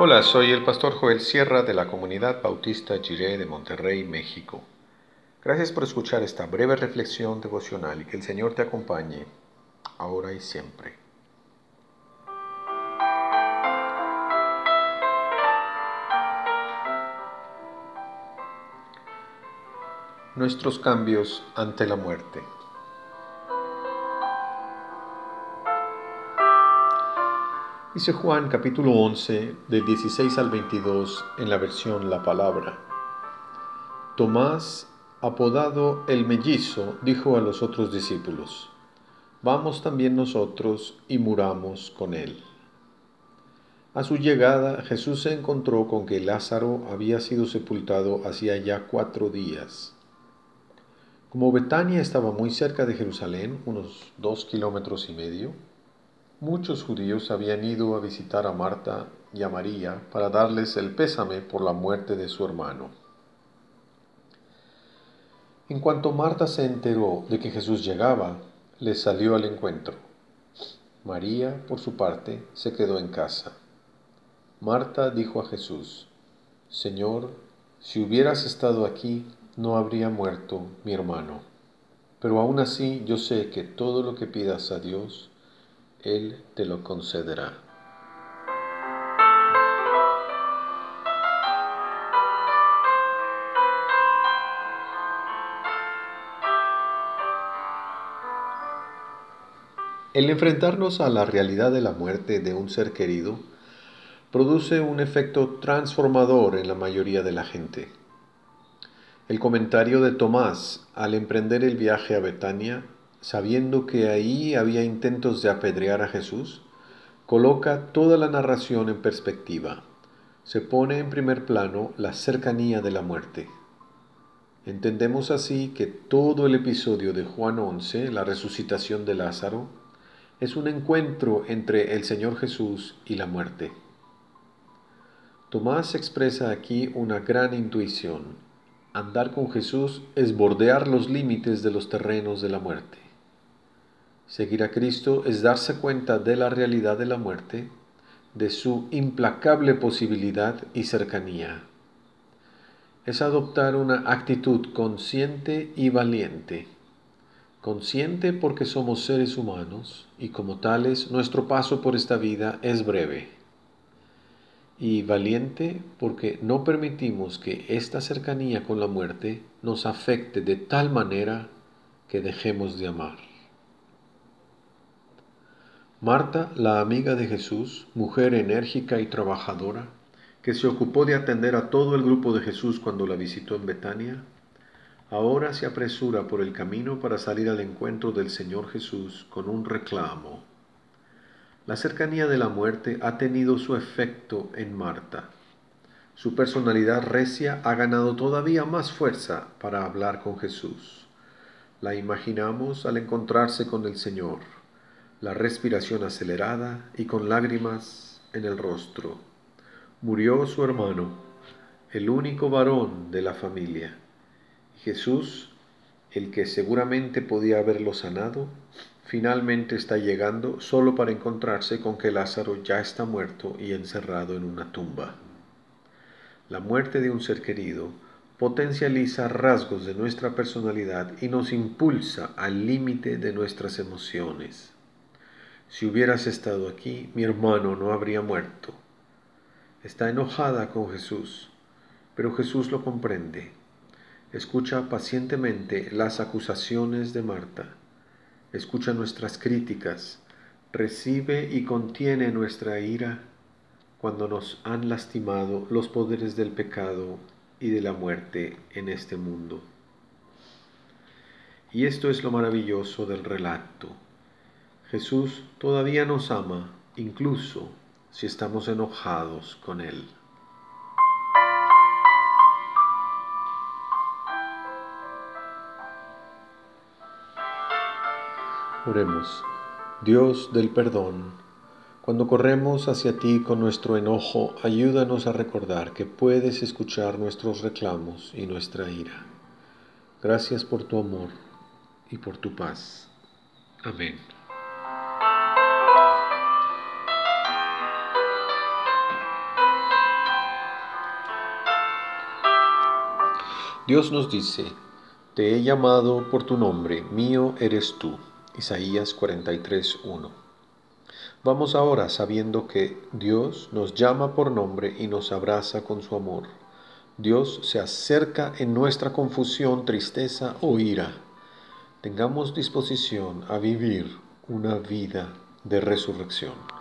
Hola, soy el pastor Joel Sierra de la comunidad bautista Jiré de Monterrey, México. Gracias por escuchar esta breve reflexión devocional y que el Señor te acompañe ahora y siempre. Nuestros cambios ante la muerte. Dice Juan capítulo 11 del 16 al 22 en la versión La Palabra. Tomás, apodado el mellizo, dijo a los otros discípulos, Vamos también nosotros y muramos con él. A su llegada Jesús se encontró con que Lázaro había sido sepultado hacía ya cuatro días. Como Betania estaba muy cerca de Jerusalén, unos dos kilómetros y medio, Muchos judíos habían ido a visitar a Marta y a María para darles el pésame por la muerte de su hermano. En cuanto Marta se enteró de que Jesús llegaba, le salió al encuentro. María, por su parte, se quedó en casa. Marta dijo a Jesús, Señor, si hubieras estado aquí, no habría muerto mi hermano. Pero aún así yo sé que todo lo que pidas a Dios, él te lo concederá. El enfrentarnos a la realidad de la muerte de un ser querido produce un efecto transformador en la mayoría de la gente. El comentario de Tomás al emprender el viaje a Betania sabiendo que ahí había intentos de apedrear a Jesús, coloca toda la narración en perspectiva. Se pone en primer plano la cercanía de la muerte. Entendemos así que todo el episodio de Juan 11, la resucitación de Lázaro, es un encuentro entre el Señor Jesús y la muerte. Tomás expresa aquí una gran intuición. Andar con Jesús es bordear los límites de los terrenos de la muerte. Seguir a Cristo es darse cuenta de la realidad de la muerte, de su implacable posibilidad y cercanía. Es adoptar una actitud consciente y valiente. Consciente porque somos seres humanos y como tales nuestro paso por esta vida es breve. Y valiente porque no permitimos que esta cercanía con la muerte nos afecte de tal manera que dejemos de amar. Marta, la amiga de Jesús, mujer enérgica y trabajadora, que se ocupó de atender a todo el grupo de Jesús cuando la visitó en Betania, ahora se apresura por el camino para salir al encuentro del Señor Jesús con un reclamo. La cercanía de la muerte ha tenido su efecto en Marta. Su personalidad recia ha ganado todavía más fuerza para hablar con Jesús. La imaginamos al encontrarse con el Señor la respiración acelerada y con lágrimas en el rostro. Murió su hermano, el único varón de la familia. Jesús, el que seguramente podía haberlo sanado, finalmente está llegando solo para encontrarse con que Lázaro ya está muerto y encerrado en una tumba. La muerte de un ser querido potencializa rasgos de nuestra personalidad y nos impulsa al límite de nuestras emociones. Si hubieras estado aquí, mi hermano no habría muerto. Está enojada con Jesús, pero Jesús lo comprende. Escucha pacientemente las acusaciones de Marta. Escucha nuestras críticas. Recibe y contiene nuestra ira cuando nos han lastimado los poderes del pecado y de la muerte en este mundo. Y esto es lo maravilloso del relato Jesús todavía nos ama, incluso si estamos enojados con Él. Oremos. Dios del perdón, cuando corremos hacia ti con nuestro enojo, ayúdanos a recordar que puedes escuchar nuestros reclamos y nuestra ira. Gracias por tu amor y por tu paz. Amén. Dios nos dice, Te he llamado por tu nombre, mío eres tú. Isaías 43.1. Vamos ahora sabiendo que Dios nos llama por nombre y nos abraza con su amor. Dios se acerca en nuestra confusión, tristeza o ira. Tengamos disposición a vivir una vida de resurrección.